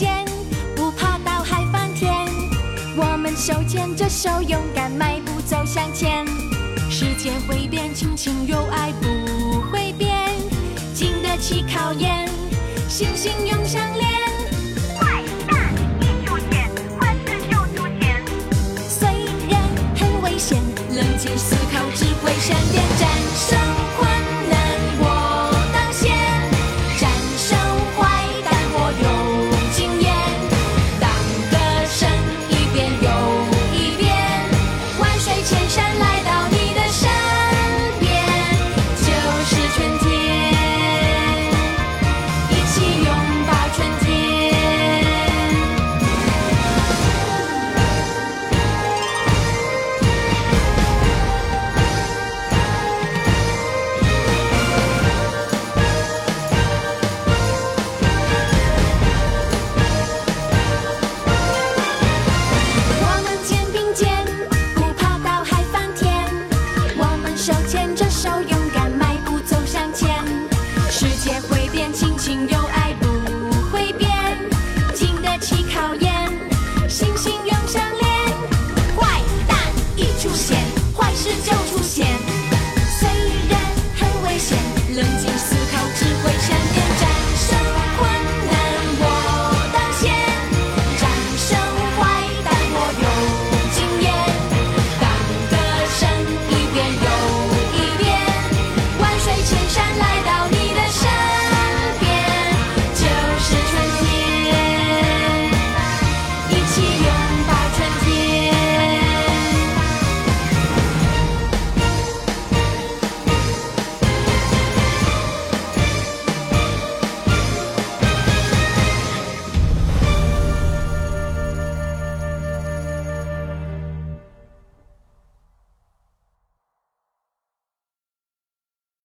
间不怕倒海翻天我们手牵着手勇敢迈步走向前。世界会变亲情友爱不会变。经得起考验心心永相连坏蛋一出现坏蛋就出现虽然很危险冷静思考只会闪电是就出现。